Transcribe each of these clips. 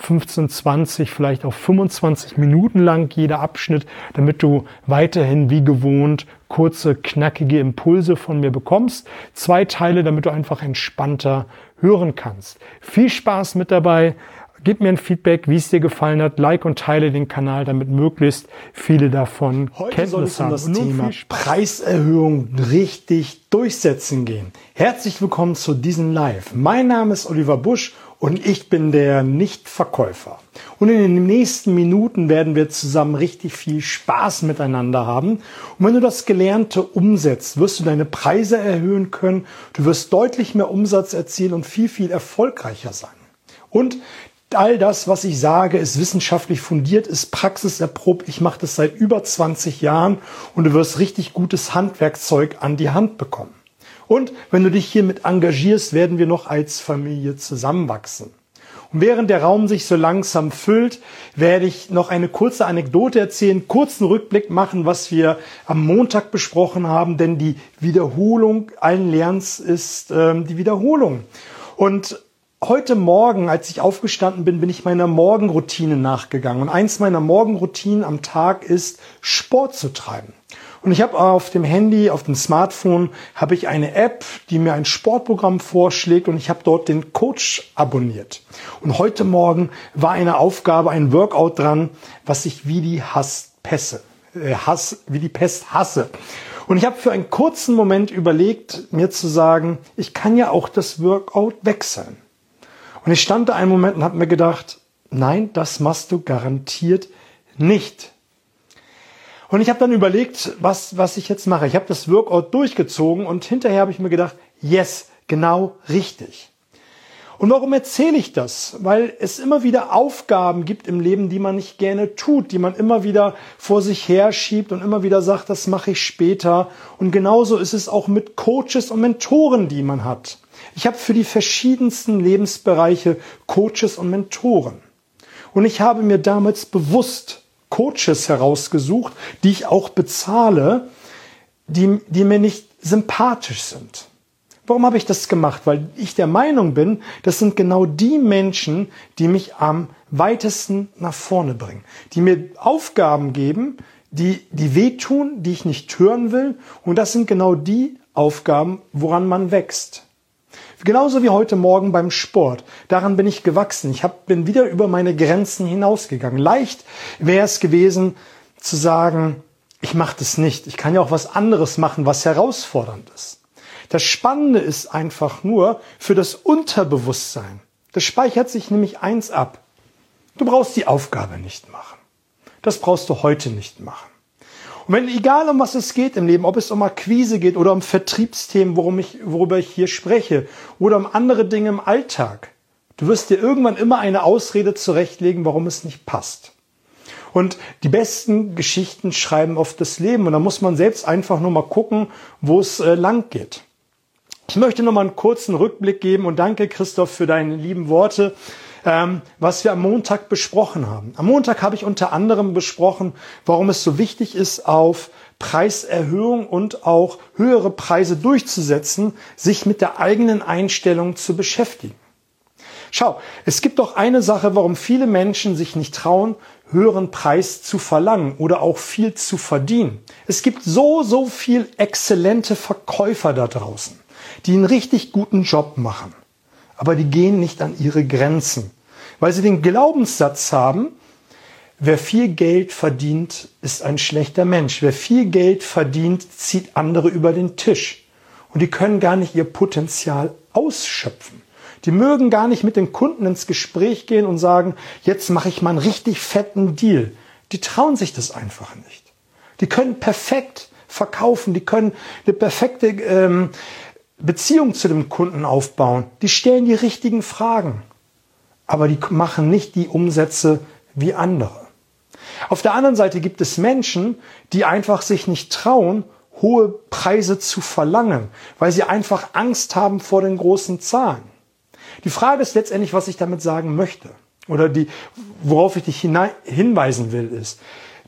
15, 20, vielleicht auch 25 Minuten lang jeder Abschnitt, damit du weiterhin wie gewohnt kurze, knackige Impulse von mir bekommst. Zwei Teile, damit du einfach entspannter hören kannst. Viel Spaß mit dabei. Gib mir ein Feedback, wie es dir gefallen hat. Like und teile den Kanal, damit möglichst viele davon Heute Kenntnis soll haben. es um das Thema. Preiserhöhung richtig durchsetzen gehen. Herzlich willkommen zu diesem Live. Mein Name ist Oliver Busch und ich bin der Nichtverkäufer. Und in den nächsten Minuten werden wir zusammen richtig viel Spaß miteinander haben. Und wenn du das Gelernte umsetzt, wirst du deine Preise erhöhen können, du wirst deutlich mehr Umsatz erzielen und viel, viel erfolgreicher sein. Und all das, was ich sage, ist wissenschaftlich fundiert, ist praxiserprobt. Ich mache das seit über 20 Jahren und du wirst richtig gutes Handwerkzeug an die Hand bekommen. Und wenn du dich hiermit engagierst, werden wir noch als Familie zusammenwachsen. Und während der Raum sich so langsam füllt, werde ich noch eine kurze Anekdote erzählen, kurzen Rückblick machen, was wir am Montag besprochen haben, denn die Wiederholung allen Lernens ist ähm, die Wiederholung. Und Heute Morgen, als ich aufgestanden bin, bin ich meiner Morgenroutine nachgegangen. Und eins meiner Morgenroutinen am Tag ist, Sport zu treiben. Und ich habe auf dem Handy, auf dem Smartphone, habe ich eine App, die mir ein Sportprogramm vorschlägt und ich habe dort den Coach abonniert. Und heute Morgen war eine Aufgabe, ein Workout dran, was ich wie die Hasspässe, äh, Hass, wie die Pest hasse. Und ich habe für einen kurzen Moment überlegt, mir zu sagen, ich kann ja auch das Workout wechseln. Und ich stand da einen Moment und habe mir gedacht, nein, das machst du garantiert nicht. Und ich habe dann überlegt, was, was ich jetzt mache. Ich habe das Workout durchgezogen und hinterher habe ich mir gedacht, yes, genau richtig. Und warum erzähle ich das? Weil es immer wieder Aufgaben gibt im Leben, die man nicht gerne tut, die man immer wieder vor sich herschiebt und immer wieder sagt, das mache ich später. Und genauso ist es auch mit Coaches und Mentoren, die man hat. Ich habe für die verschiedensten Lebensbereiche Coaches und Mentoren. Und ich habe mir damals bewusst Coaches herausgesucht, die ich auch bezahle, die, die mir nicht sympathisch sind. Warum habe ich das gemacht? Weil ich der Meinung bin, das sind genau die Menschen, die mich am weitesten nach vorne bringen, die mir Aufgaben geben, die, die wehtun, die ich nicht hören will. Und das sind genau die Aufgaben, woran man wächst. Genauso wie heute Morgen beim Sport. Daran bin ich gewachsen. Ich hab, bin wieder über meine Grenzen hinausgegangen. Leicht wäre es gewesen zu sagen, ich mache das nicht. Ich kann ja auch was anderes machen, was herausfordernd ist. Das Spannende ist einfach nur für das Unterbewusstsein. Das speichert sich nämlich eins ab. Du brauchst die Aufgabe nicht machen. Das brauchst du heute nicht machen. Und wenn, egal um was es geht im Leben, ob es um Akquise geht oder um Vertriebsthemen, worum ich, worüber ich hier spreche, oder um andere Dinge im Alltag, du wirst dir irgendwann immer eine Ausrede zurechtlegen, warum es nicht passt. Und die besten Geschichten schreiben oft das Leben. Und da muss man selbst einfach nur mal gucken, wo es äh, lang geht. Ich möchte noch mal einen kurzen Rückblick geben und danke Christoph für deine lieben Worte, ähm, was wir am Montag besprochen haben. Am Montag habe ich unter anderem besprochen, warum es so wichtig ist, auf Preiserhöhung und auch höhere Preise durchzusetzen, sich mit der eigenen Einstellung zu beschäftigen. Schau, es gibt doch eine Sache, warum viele Menschen sich nicht trauen, höheren Preis zu verlangen oder auch viel zu verdienen. Es gibt so, so viel exzellente Verkäufer da draußen, die einen richtig guten Job machen. Aber die gehen nicht an ihre Grenzen, weil sie den Glaubenssatz haben, wer viel Geld verdient, ist ein schlechter Mensch. Wer viel Geld verdient, zieht andere über den Tisch. Und die können gar nicht ihr Potenzial ausschöpfen. Die mögen gar nicht mit den Kunden ins Gespräch gehen und sagen, jetzt mache ich mal einen richtig fetten Deal. Die trauen sich das einfach nicht. Die können perfekt verkaufen, die können eine perfekte ähm, Beziehung zu dem Kunden aufbauen. Die stellen die richtigen Fragen, aber die machen nicht die Umsätze wie andere. Auf der anderen Seite gibt es Menschen, die einfach sich nicht trauen, hohe Preise zu verlangen, weil sie einfach Angst haben vor den großen Zahlen. Die Frage ist letztendlich, was ich damit sagen möchte. Oder die, worauf ich dich hinweisen will, ist,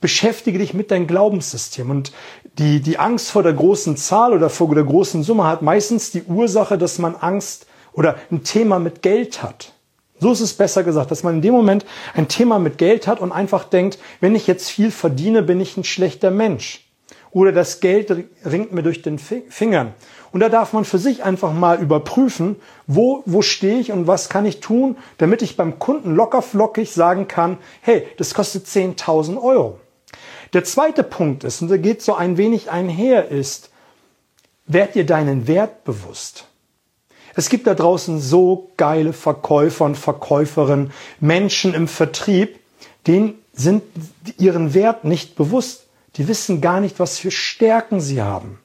beschäftige dich mit deinem Glaubenssystem. Und die, die Angst vor der großen Zahl oder vor der großen Summe hat meistens die Ursache, dass man Angst oder ein Thema mit Geld hat. So ist es besser gesagt, dass man in dem Moment ein Thema mit Geld hat und einfach denkt, wenn ich jetzt viel verdiene, bin ich ein schlechter Mensch. Oder das Geld ringt mir durch den Fingern. Und da darf man für sich einfach mal überprüfen, wo, wo stehe ich und was kann ich tun, damit ich beim Kunden lockerflockig sagen kann, hey, das kostet 10.000 Euro. Der zweite Punkt ist, und der geht so ein wenig einher, ist, werd dir deinen Wert bewusst. Es gibt da draußen so geile Verkäufer und Verkäuferinnen, Menschen im Vertrieb, denen sind ihren Wert nicht bewusst. Die wissen gar nicht, was für Stärken sie haben.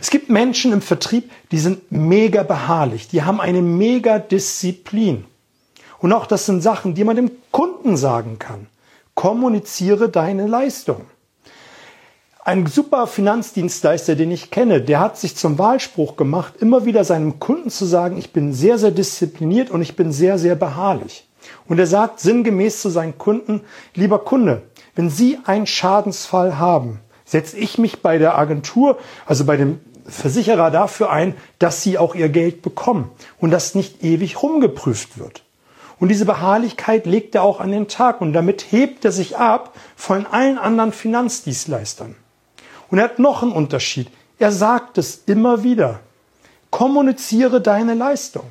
Es gibt Menschen im Vertrieb, die sind mega beharrlich, die haben eine mega Disziplin. Und auch das sind Sachen, die man dem Kunden sagen kann. Kommuniziere deine Leistung. Ein super Finanzdienstleister, den ich kenne, der hat sich zum Wahlspruch gemacht, immer wieder seinem Kunden zu sagen, ich bin sehr, sehr diszipliniert und ich bin sehr, sehr beharrlich. Und er sagt sinngemäß zu seinen Kunden, lieber Kunde, wenn Sie einen Schadensfall haben, setze ich mich bei der Agentur, also bei dem Versicherer dafür ein, dass Sie auch Ihr Geld bekommen und das nicht ewig rumgeprüft wird. Und diese Beharrlichkeit legt er auch an den Tag und damit hebt er sich ab von allen anderen Finanzdienstleistern. Und er hat noch einen Unterschied. Er sagt es immer wieder. Kommuniziere deine Leistung.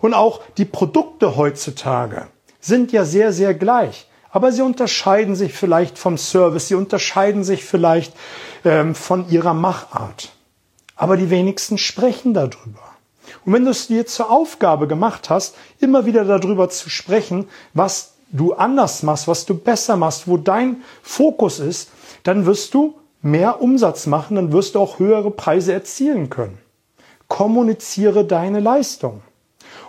Und auch die Produkte heutzutage sind ja sehr, sehr gleich. Aber sie unterscheiden sich vielleicht vom Service, sie unterscheiden sich vielleicht ähm, von ihrer Machart. Aber die wenigsten sprechen darüber. Und wenn du es dir zur Aufgabe gemacht hast, immer wieder darüber zu sprechen, was du anders machst, was du besser machst, wo dein Fokus ist, dann wirst du mehr Umsatz machen, dann wirst du auch höhere Preise erzielen können. Kommuniziere deine Leistung.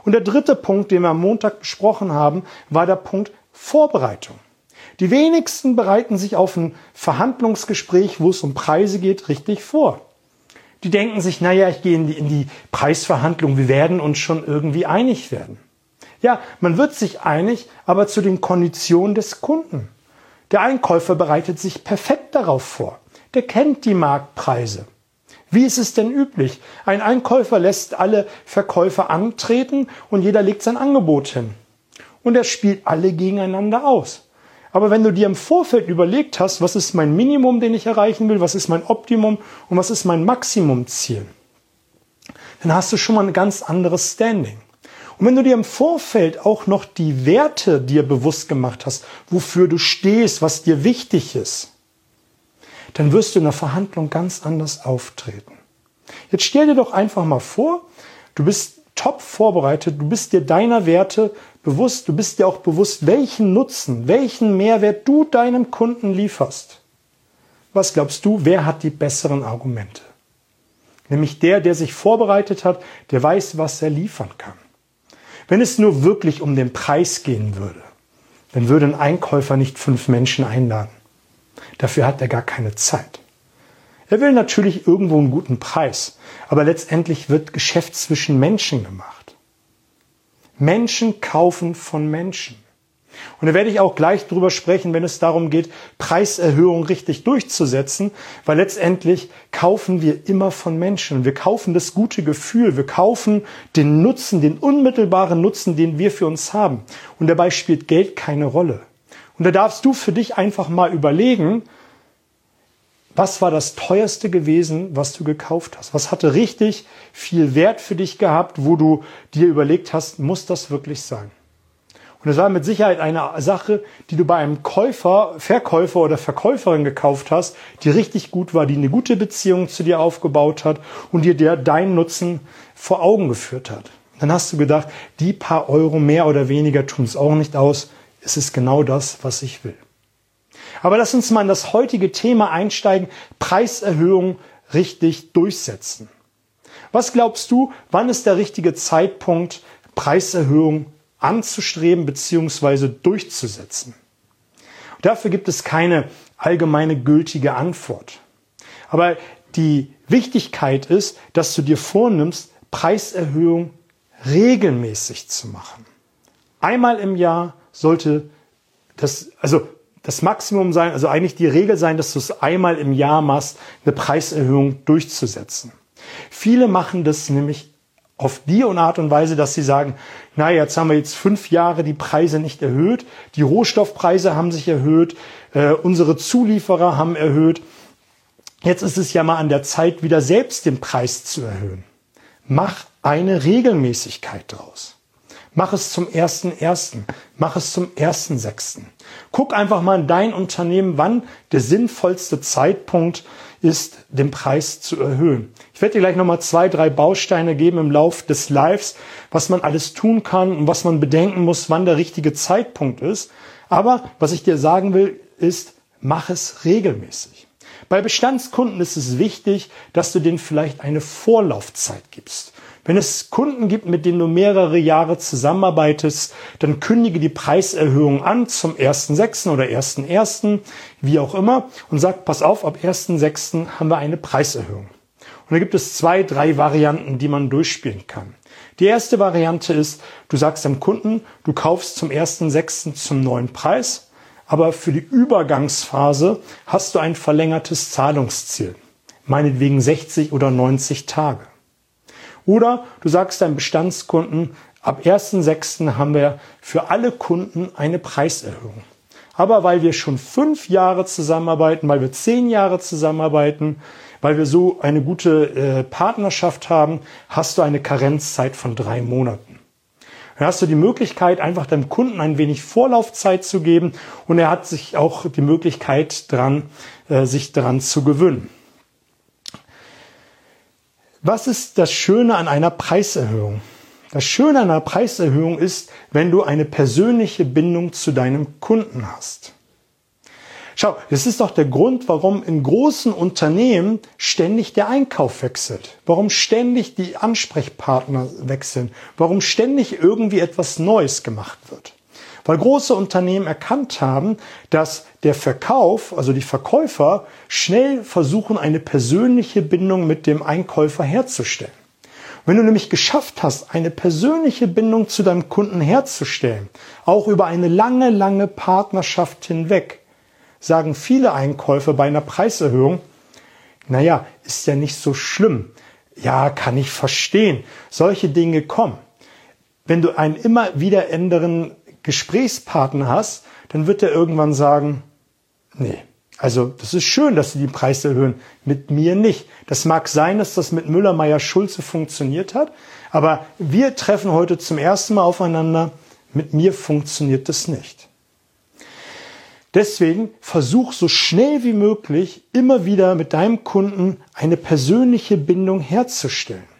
Und der dritte Punkt, den wir am Montag besprochen haben, war der Punkt Vorbereitung. Die wenigsten bereiten sich auf ein Verhandlungsgespräch, wo es um Preise geht, richtig vor. Die denken sich, naja, ich gehe in die, in die Preisverhandlung, wir werden uns schon irgendwie einig werden. Ja, man wird sich einig, aber zu den Konditionen des Kunden. Der Einkäufer bereitet sich perfekt darauf vor. Der kennt die Marktpreise. Wie ist es denn üblich? Ein Einkäufer lässt alle Verkäufer antreten und jeder legt sein Angebot hin. Und er spielt alle gegeneinander aus. Aber wenn du dir im Vorfeld überlegt hast, was ist mein Minimum, den ich erreichen will, was ist mein Optimum und was ist mein Maximumziel, dann hast du schon mal ein ganz anderes Standing. Und wenn du dir im Vorfeld auch noch die Werte dir bewusst gemacht hast, wofür du stehst, was dir wichtig ist, dann wirst du in der Verhandlung ganz anders auftreten. Jetzt stell dir doch einfach mal vor, du bist top vorbereitet, du bist dir deiner Werte bewusst, du bist dir auch bewusst, welchen Nutzen, welchen Mehrwert du deinem Kunden lieferst. Was glaubst du, wer hat die besseren Argumente? Nämlich der, der sich vorbereitet hat, der weiß, was er liefern kann. Wenn es nur wirklich um den Preis gehen würde, dann würde ein Einkäufer nicht fünf Menschen einladen. Dafür hat er gar keine Zeit. Er will natürlich irgendwo einen guten Preis, aber letztendlich wird Geschäft zwischen Menschen gemacht. Menschen kaufen von Menschen. Und da werde ich auch gleich drüber sprechen, wenn es darum geht, Preiserhöhungen richtig durchzusetzen, weil letztendlich kaufen wir immer von Menschen. Wir kaufen das gute Gefühl, wir kaufen den Nutzen, den unmittelbaren Nutzen, den wir für uns haben. Und dabei spielt Geld keine Rolle. Und da darfst du für dich einfach mal überlegen, was war das teuerste gewesen, was du gekauft hast? Was hatte richtig viel Wert für dich gehabt, wo du dir überlegt hast, muss das wirklich sein? Und es war mit Sicherheit eine Sache, die du bei einem Käufer, Verkäufer oder Verkäuferin gekauft hast, die richtig gut war, die eine gute Beziehung zu dir aufgebaut hat und dir der deinen Nutzen vor Augen geführt hat. Dann hast du gedacht, die paar Euro mehr oder weniger tun es auch nicht aus. Es ist genau das, was ich will. Aber lass uns mal in das heutige Thema einsteigen, Preiserhöhung richtig durchsetzen. Was glaubst du, wann ist der richtige Zeitpunkt, Preiserhöhung anzustreben bzw. durchzusetzen? Dafür gibt es keine allgemeine gültige Antwort. Aber die Wichtigkeit ist, dass du dir vornimmst, Preiserhöhung regelmäßig zu machen. Einmal im Jahr sollte das, also das Maximum sein, also eigentlich die Regel sein, dass du es einmal im Jahr machst, eine Preiserhöhung durchzusetzen. Viele machen das nämlich auf die Art und Weise, dass sie sagen, na, jetzt haben wir jetzt fünf Jahre die Preise nicht erhöht, die Rohstoffpreise haben sich erhöht, äh, unsere Zulieferer haben erhöht. Jetzt ist es ja mal an der Zeit, wieder selbst den Preis zu erhöhen. Mach eine Regelmäßigkeit draus. Mach es zum ersten ersten. Mach es zum ersten sechsten. Guck einfach mal in dein Unternehmen, wann der sinnvollste Zeitpunkt ist, den Preis zu erhöhen. Ich werde dir gleich nochmal zwei, drei Bausteine geben im Lauf des Lives, was man alles tun kann und was man bedenken muss, wann der richtige Zeitpunkt ist. Aber was ich dir sagen will, ist, mach es regelmäßig. Bei Bestandskunden ist es wichtig, dass du denen vielleicht eine Vorlaufzeit gibst. Wenn es Kunden gibt, mit denen du mehrere Jahre zusammenarbeitest, dann kündige die Preiserhöhung an zum 1.6. oder 1.1., wie auch immer, und sag, pass auf, ab 1.6. haben wir eine Preiserhöhung. Und da gibt es zwei, drei Varianten, die man durchspielen kann. Die erste Variante ist, du sagst dem Kunden, du kaufst zum 1.6. zum neuen Preis, aber für die Übergangsphase hast du ein verlängertes Zahlungsziel. Meinetwegen 60 oder 90 Tage. Oder du sagst deinem Bestandskunden, ab 1.6. haben wir für alle Kunden eine Preiserhöhung. Aber weil wir schon fünf Jahre zusammenarbeiten, weil wir zehn Jahre zusammenarbeiten, weil wir so eine gute äh, Partnerschaft haben, hast du eine Karenzzeit von drei Monaten. Dann hast du die Möglichkeit, einfach deinem Kunden ein wenig Vorlaufzeit zu geben und er hat sich auch die Möglichkeit dran, äh, sich daran zu gewöhnen. Was ist das Schöne an einer Preiserhöhung? Das Schöne an einer Preiserhöhung ist, wenn du eine persönliche Bindung zu deinem Kunden hast. Schau, das ist doch der Grund, warum in großen Unternehmen ständig der Einkauf wechselt, warum ständig die Ansprechpartner wechseln, warum ständig irgendwie etwas Neues gemacht wird. Weil große Unternehmen erkannt haben, dass der Verkauf, also die Verkäufer, schnell versuchen, eine persönliche Bindung mit dem Einkäufer herzustellen. Wenn du nämlich geschafft hast, eine persönliche Bindung zu deinem Kunden herzustellen, auch über eine lange, lange Partnerschaft hinweg, sagen viele Einkäufer bei einer Preiserhöhung, naja, ist ja nicht so schlimm. Ja, kann ich verstehen. Solche Dinge kommen. Wenn du einen immer wieder ändernden Gesprächspartner hast, dann wird er irgendwann sagen, nee, also das ist schön, dass sie die Preise erhöhen, mit mir nicht. Das mag sein, dass das mit Müller, Meyer, Schulze funktioniert hat, aber wir treffen heute zum ersten Mal aufeinander, mit mir funktioniert das nicht. Deswegen versuch so schnell wie möglich immer wieder mit deinem Kunden eine persönliche Bindung herzustellen.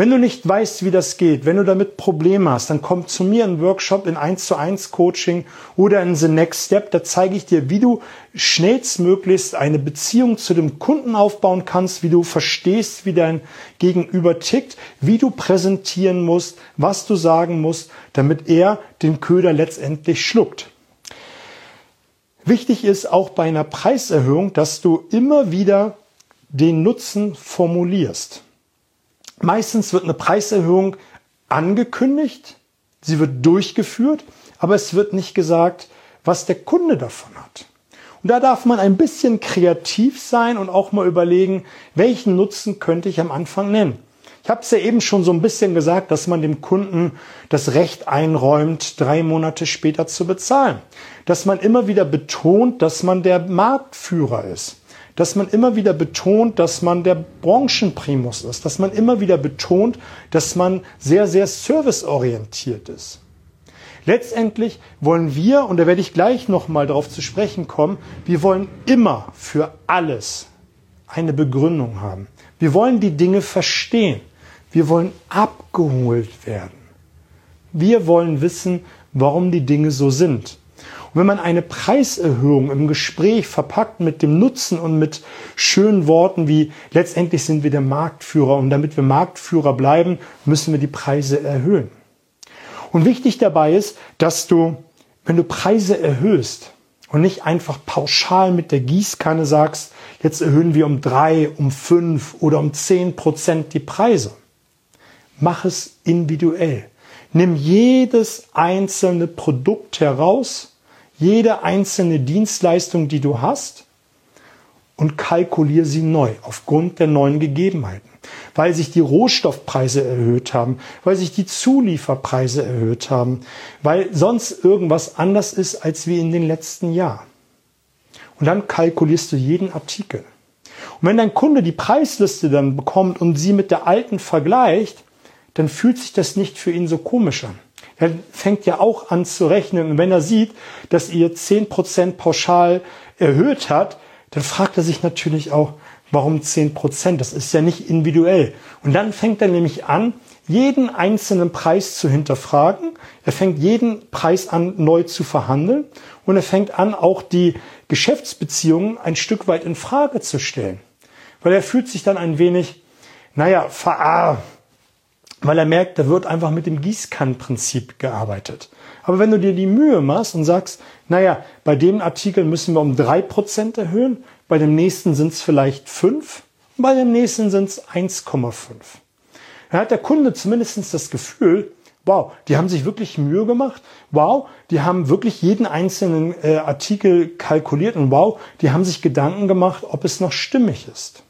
Wenn du nicht weißt, wie das geht, wenn du damit Probleme hast, dann komm zu mir in Workshop, in 1 zu 1 Coaching oder in The Next Step. Da zeige ich dir, wie du schnellstmöglichst eine Beziehung zu dem Kunden aufbauen kannst, wie du verstehst, wie dein Gegenüber tickt, wie du präsentieren musst, was du sagen musst, damit er den Köder letztendlich schluckt. Wichtig ist auch bei einer Preiserhöhung, dass du immer wieder den Nutzen formulierst. Meistens wird eine Preiserhöhung angekündigt, sie wird durchgeführt, aber es wird nicht gesagt, was der Kunde davon hat. Und da darf man ein bisschen kreativ sein und auch mal überlegen, welchen Nutzen könnte ich am Anfang nennen. Ich habe es ja eben schon so ein bisschen gesagt, dass man dem Kunden das Recht einräumt, drei Monate später zu bezahlen. Dass man immer wieder betont, dass man der Marktführer ist dass man immer wieder betont, dass man der Branchenprimus ist, dass man immer wieder betont, dass man sehr, sehr serviceorientiert ist. Letztendlich wollen wir, und da werde ich gleich nochmal darauf zu sprechen kommen, wir wollen immer für alles eine Begründung haben. Wir wollen die Dinge verstehen. Wir wollen abgeholt werden. Wir wollen wissen, warum die Dinge so sind. Und wenn man eine Preiserhöhung im Gespräch verpackt mit dem Nutzen und mit schönen Worten wie letztendlich sind wir der Marktführer und damit wir Marktführer bleiben, müssen wir die Preise erhöhen. Und wichtig dabei ist, dass du, wenn du Preise erhöhst, und nicht einfach pauschal mit der Gießkanne sagst, jetzt erhöhen wir um drei, um fünf oder um zehn Prozent die Preise. Mach es individuell. Nimm jedes einzelne Produkt heraus, jede einzelne Dienstleistung, die du hast und kalkuliere sie neu aufgrund der neuen Gegebenheiten. Weil sich die Rohstoffpreise erhöht haben, weil sich die Zulieferpreise erhöht haben, weil sonst irgendwas anders ist als wie in den letzten Jahren. Und dann kalkulierst du jeden Artikel. Und wenn dein Kunde die Preisliste dann bekommt und sie mit der alten vergleicht, dann fühlt sich das nicht für ihn so komisch an. Er fängt ja auch an zu rechnen. Und wenn er sieht, dass ihr 10% pauschal erhöht hat, dann fragt er sich natürlich auch, warum 10%? Das ist ja nicht individuell. Und dann fängt er nämlich an, jeden einzelnen Preis zu hinterfragen. Er fängt jeden Preis an, neu zu verhandeln. Und er fängt an, auch die Geschäftsbeziehungen ein Stück weit in Frage zu stellen. Weil er fühlt sich dann ein wenig, naja, verarscht weil er merkt, da wird einfach mit dem Gießkannenprinzip gearbeitet. Aber wenn du dir die Mühe machst und sagst, naja, bei dem Artikel müssen wir um drei Prozent erhöhen, bei dem nächsten sind es vielleicht fünf, bei dem nächsten sind es 1,5. Dann hat der Kunde zumindest das Gefühl, wow, die haben sich wirklich Mühe gemacht, wow, die haben wirklich jeden einzelnen äh, Artikel kalkuliert und wow, die haben sich Gedanken gemacht, ob es noch stimmig ist.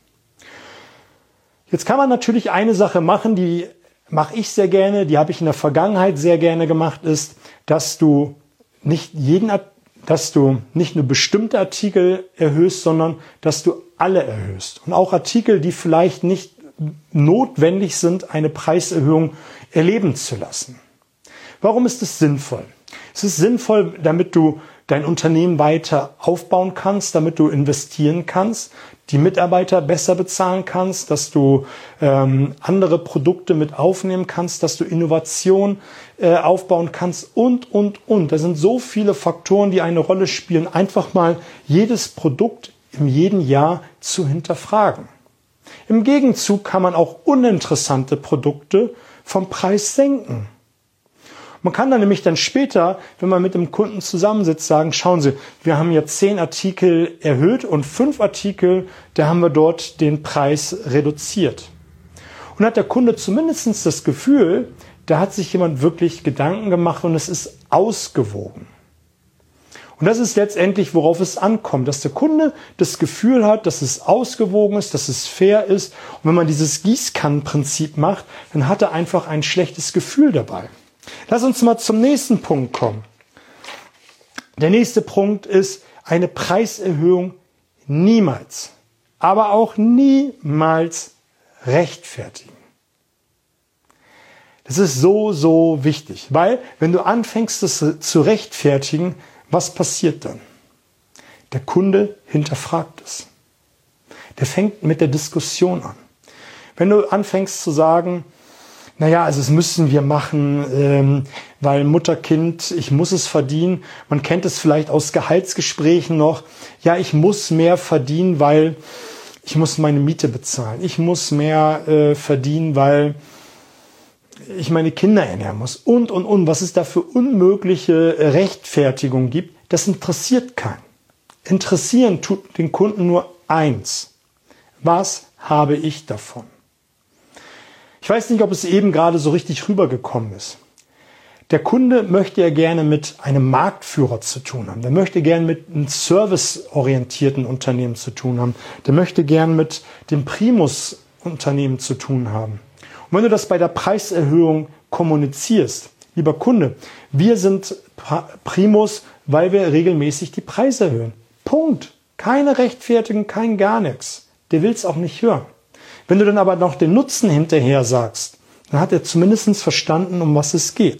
Jetzt kann man natürlich eine Sache machen, die mache ich sehr gerne, die habe ich in der Vergangenheit sehr gerne gemacht, ist, dass du nicht jeden, dass du nicht nur bestimmte Artikel erhöhst, sondern dass du alle erhöhst. Und auch Artikel, die vielleicht nicht notwendig sind, eine Preiserhöhung erleben zu lassen. Warum ist es sinnvoll? Es ist sinnvoll, damit du dein Unternehmen weiter aufbauen kannst, damit du investieren kannst, die Mitarbeiter besser bezahlen kannst, dass du ähm, andere Produkte mit aufnehmen kannst, dass du Innovation äh, aufbauen kannst und, und, und. Da sind so viele Faktoren, die eine Rolle spielen, einfach mal jedes Produkt im jeden Jahr zu hinterfragen. Im Gegenzug kann man auch uninteressante Produkte vom Preis senken. Man kann dann nämlich dann später, wenn man mit dem Kunden zusammensitzt, sagen, schauen Sie, wir haben jetzt zehn Artikel erhöht und fünf Artikel, da haben wir dort den Preis reduziert. Und hat der Kunde zumindest das Gefühl, da hat sich jemand wirklich Gedanken gemacht und es ist ausgewogen. Und das ist letztendlich, worauf es ankommt, dass der Kunde das Gefühl hat, dass es ausgewogen ist, dass es fair ist. Und wenn man dieses Gießkannenprinzip macht, dann hat er einfach ein schlechtes Gefühl dabei. Lass uns mal zum nächsten Punkt kommen. Der nächste Punkt ist eine Preiserhöhung niemals, aber auch niemals rechtfertigen. Das ist so, so wichtig, weil wenn du anfängst, das zu rechtfertigen, was passiert dann? Der Kunde hinterfragt es. Der fängt mit der Diskussion an. Wenn du anfängst zu sagen, naja, also es müssen wir machen, ähm, weil Mutter-Kind, ich muss es verdienen. Man kennt es vielleicht aus Gehaltsgesprächen noch. Ja, ich muss mehr verdienen, weil ich muss meine Miete bezahlen. Ich muss mehr äh, verdienen, weil ich meine Kinder ernähren muss. Und, und, und. Was es da für unmögliche Rechtfertigung gibt, das interessiert keinen. Interessieren tut den Kunden nur eins. Was habe ich davon? Ich weiß nicht, ob es eben gerade so richtig rübergekommen ist. Der Kunde möchte ja gerne mit einem Marktführer zu tun haben. Der möchte gerne mit einem serviceorientierten Unternehmen zu tun haben. Der möchte gerne mit dem Primus-Unternehmen zu tun haben. Und wenn du das bei der Preiserhöhung kommunizierst, lieber Kunde, wir sind Primus, weil wir regelmäßig die Preise erhöhen. Punkt. Keine Rechtfertigung, kein gar nichts. Der will es auch nicht hören. Wenn du dann aber noch den Nutzen hinterher sagst, dann hat er zumindest verstanden, um was es geht.